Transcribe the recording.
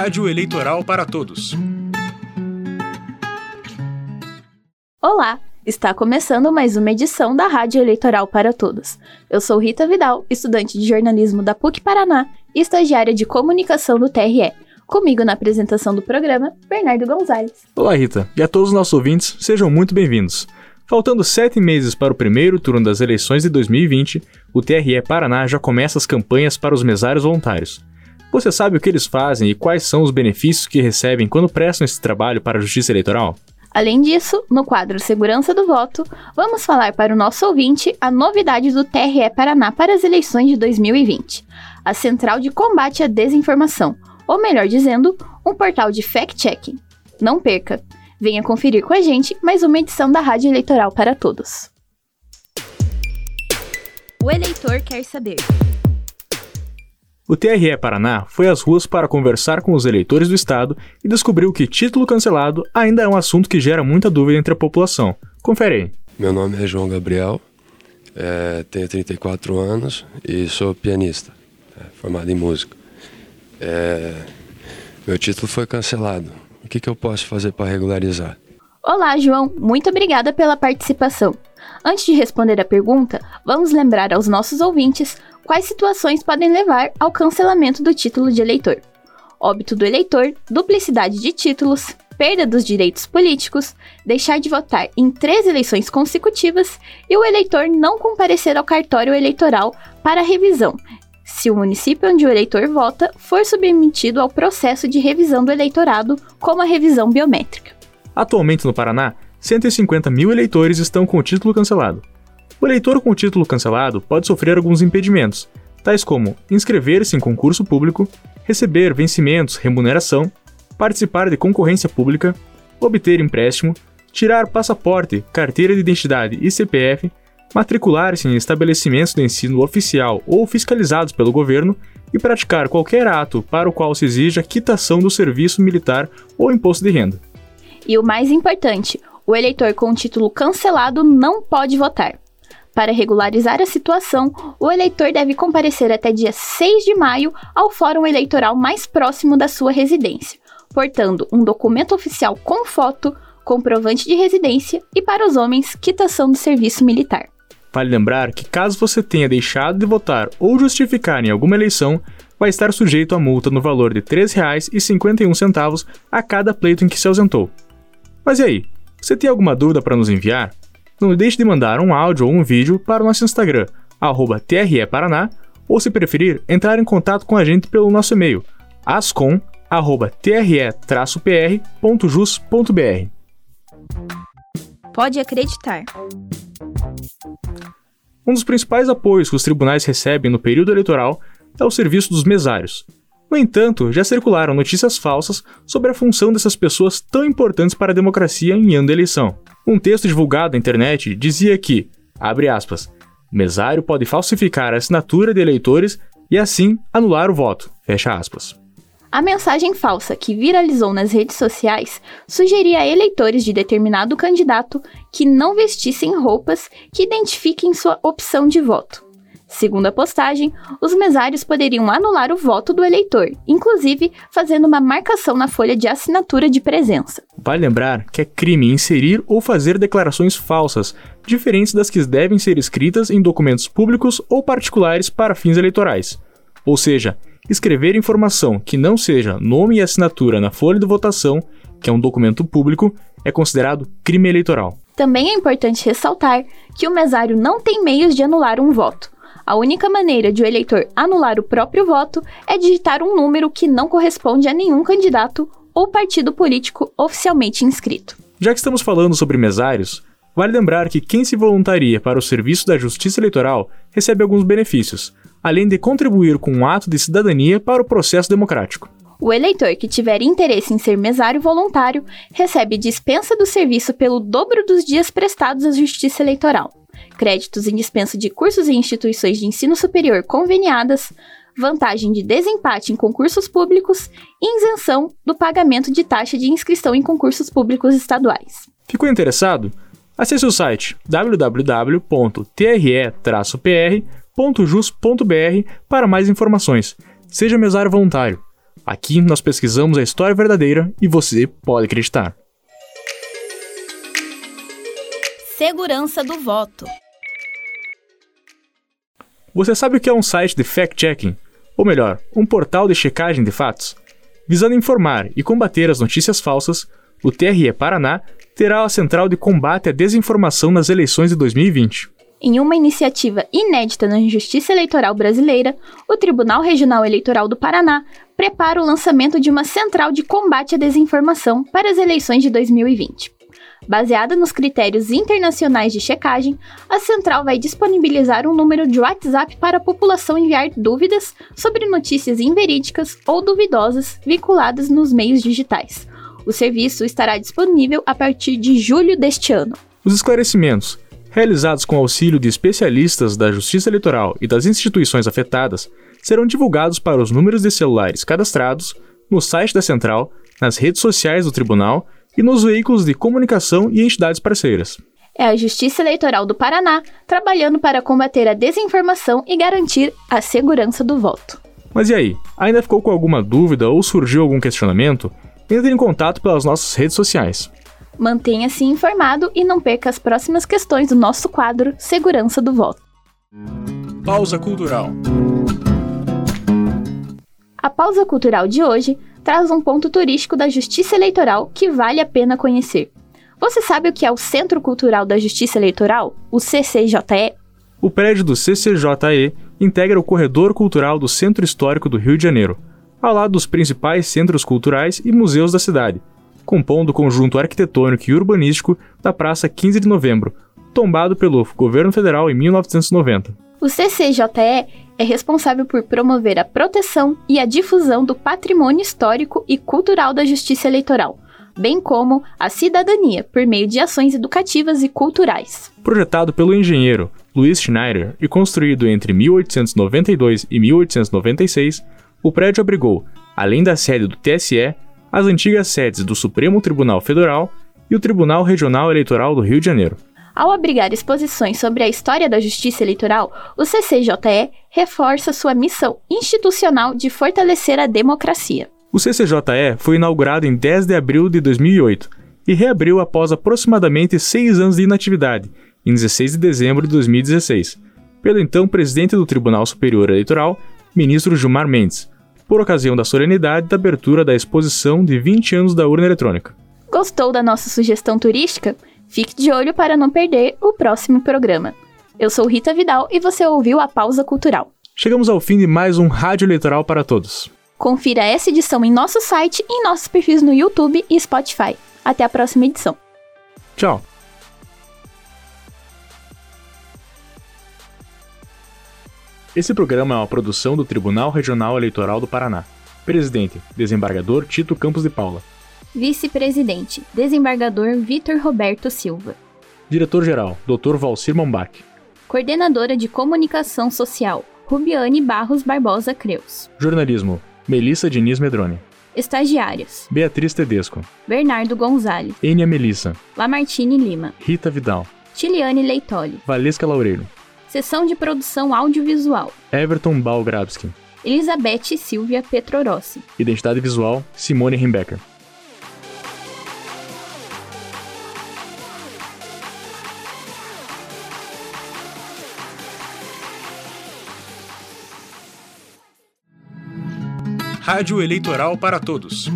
Rádio Eleitoral para Todos. Olá, está começando mais uma edição da Rádio Eleitoral para Todos. Eu sou Rita Vidal, estudante de jornalismo da PUC Paraná e estagiária de comunicação do TRE. Comigo na apresentação do programa, Bernardo Gonzalez. Olá, Rita, e a todos os nossos ouvintes, sejam muito bem-vindos. Faltando sete meses para o primeiro turno das eleições de 2020, o TRE Paraná já começa as campanhas para os mesários voluntários. Você sabe o que eles fazem e quais são os benefícios que recebem quando prestam esse trabalho para a Justiça Eleitoral? Além disso, no quadro Segurança do Voto, vamos falar para o nosso ouvinte a novidade do TRE Paraná para as eleições de 2020, a Central de Combate à Desinformação, ou melhor dizendo, um portal de fact-checking. Não perca! Venha conferir com a gente mais uma edição da Rádio Eleitoral para Todos. O eleitor quer saber. O TRE Paraná foi às ruas para conversar com os eleitores do estado e descobriu que título cancelado ainda é um assunto que gera muita dúvida entre a população. Confere aí. Meu nome é João Gabriel, é, tenho 34 anos e sou pianista, é, formado em música. É, meu título foi cancelado. O que, que eu posso fazer para regularizar? Olá, João. Muito obrigada pela participação. Antes de responder a pergunta, vamos lembrar aos nossos ouvintes quais situações podem levar ao cancelamento do título de eleitor: óbito do eleitor, duplicidade de títulos, perda dos direitos políticos, deixar de votar em três eleições consecutivas e o eleitor não comparecer ao cartório eleitoral para revisão, se o município onde o eleitor vota for submetido ao processo de revisão do eleitorado, como a revisão biométrica. Atualmente no Paraná, 150 mil eleitores estão com o título cancelado. O eleitor com o título cancelado pode sofrer alguns impedimentos, tais como inscrever-se em concurso público, receber vencimentos, remuneração, participar de concorrência pública, obter empréstimo, tirar passaporte, carteira de identidade e CPF, matricular-se em estabelecimentos de ensino oficial ou fiscalizados pelo governo e praticar qualquer ato para o qual se exija quitação do serviço militar ou imposto de renda. E o mais importante, o eleitor com o título cancelado não pode votar. Para regularizar a situação, o eleitor deve comparecer até dia 6 de maio ao fórum eleitoral mais próximo da sua residência, portando um documento oficial com foto, comprovante de residência e, para os homens, quitação do serviço militar. Vale lembrar que caso você tenha deixado de votar ou justificar em alguma eleição, vai estar sujeito a multa no valor de R$ 3,51 a cada pleito em que se ausentou. Mas e aí? Você tem alguma dúvida para nos enviar? Não deixe de mandar um áudio ou um vídeo para o nosso Instagram, TREParaná, ou se preferir, entrar em contato com a gente pelo nosso e-mail, ascom.tre-pr.jus.br. Pode acreditar. Um dos principais apoios que os tribunais recebem no período eleitoral é o serviço dos mesários. No entanto, já circularam notícias falsas sobre a função dessas pessoas tão importantes para a democracia em ano de eleição. Um texto divulgado na internet dizia que, abre aspas, mesário pode falsificar a assinatura de eleitores e assim anular o voto, fecha aspas. A mensagem falsa que viralizou nas redes sociais sugeria a eleitores de determinado candidato que não vestissem roupas que identifiquem sua opção de voto. Segundo a postagem, os mesários poderiam anular o voto do eleitor, inclusive fazendo uma marcação na folha de assinatura de presença. Vale lembrar que é crime inserir ou fazer declarações falsas, diferentes das que devem ser escritas em documentos públicos ou particulares para fins eleitorais. Ou seja, escrever informação que não seja nome e assinatura na folha de votação, que é um documento público, é considerado crime eleitoral. Também é importante ressaltar que o mesário não tem meios de anular um voto. A única maneira de o eleitor anular o próprio voto é digitar um número que não corresponde a nenhum candidato ou partido político oficialmente inscrito. Já que estamos falando sobre mesários, vale lembrar que quem se voluntaria para o serviço da Justiça Eleitoral recebe alguns benefícios, além de contribuir com um ato de cidadania para o processo democrático. O eleitor que tiver interesse em ser mesário voluntário recebe dispensa do serviço pelo dobro dos dias prestados à Justiça Eleitoral créditos em dispensa de cursos e instituições de ensino superior conveniadas, vantagem de desempate em concursos públicos e isenção do pagamento de taxa de inscrição em concursos públicos estaduais. Ficou interessado? Acesse o site www.tre-pr.jus.br para mais informações. Seja mesário voluntário. Aqui nós pesquisamos a história verdadeira e você pode acreditar. Segurança do voto. Você sabe o que é um site de fact-checking? Ou melhor, um portal de checagem de fatos? Visando informar e combater as notícias falsas, o TRE Paraná terá a Central de Combate à Desinformação nas eleições de 2020. Em uma iniciativa inédita na Justiça Eleitoral Brasileira, o Tribunal Regional Eleitoral do Paraná prepara o lançamento de uma central de combate à desinformação para as eleições de 2020. Baseada nos critérios internacionais de checagem, a central vai disponibilizar um número de WhatsApp para a população enviar dúvidas sobre notícias inverídicas ou duvidosas vinculadas nos meios digitais. O serviço estará disponível a partir de julho deste ano. Os esclarecimentos, realizados com auxílio de especialistas da Justiça Eleitoral e das instituições afetadas, serão divulgados para os números de celulares cadastrados no site da central, nas redes sociais do tribunal e nos veículos de comunicação e entidades parceiras. É a Justiça Eleitoral do Paraná trabalhando para combater a desinformação e garantir a segurança do voto. Mas e aí? Ainda ficou com alguma dúvida ou surgiu algum questionamento? Entre em contato pelas nossas redes sociais. Mantenha-se informado e não perca as próximas questões do nosso quadro Segurança do Voto. Pausa Cultural. A pausa cultural de hoje traz um ponto turístico da Justiça Eleitoral que vale a pena conhecer. Você sabe o que é o Centro Cultural da Justiça Eleitoral, o CCJE? O prédio do CCJE integra o corredor cultural do Centro Histórico do Rio de Janeiro, ao lado dos principais centros culturais e museus da cidade, compondo o conjunto arquitetônico e urbanístico da Praça 15 de Novembro, tombado pelo governo federal em 1990. O CCJE é responsável por promover a proteção e a difusão do patrimônio histórico e cultural da justiça eleitoral, bem como a cidadania por meio de ações educativas e culturais. Projetado pelo engenheiro Louis Schneider e construído entre 1892 e 1896, o prédio abrigou, além da sede do TSE, as antigas sedes do Supremo Tribunal Federal e o Tribunal Regional Eleitoral do Rio de Janeiro. Ao abrigar exposições sobre a história da justiça eleitoral, o CCJE reforça sua missão institucional de fortalecer a democracia. O CCJE foi inaugurado em 10 de abril de 2008 e reabriu após aproximadamente seis anos de inatividade, em 16 de dezembro de 2016, pelo então presidente do Tribunal Superior Eleitoral, ministro Gilmar Mendes, por ocasião da solenidade da abertura da exposição de 20 anos da urna eletrônica. Gostou da nossa sugestão turística? Fique de olho para não perder o próximo programa. Eu sou Rita Vidal e você ouviu a Pausa Cultural. Chegamos ao fim de mais um Rádio Eleitoral para Todos. Confira essa edição em nosso site e em nossos perfis no YouTube e Spotify. Até a próxima edição. Tchau! Esse programa é uma produção do Tribunal Regional Eleitoral do Paraná. Presidente, desembargador Tito Campos de Paula. Vice-presidente, desembargador Vitor Roberto Silva. Diretor-geral, Dr. Valcir Mombach. Coordenadora de Comunicação Social, Rubiane Barros Barbosa Creus. Jornalismo, Melissa Diniz Medrone. Estagiários, Beatriz Tedesco. Bernardo Gonzalez, Enia Melissa. Lamartine Lima, Rita Vidal. Tiliane Leitoli. Valesca Laureiro. Seção de Produção Audiovisual, Everton Balgrabski. Elizabeth Silvia Petrorossi. Identidade visual, Simone Rimbecker. Rádio Eleitoral para Todos.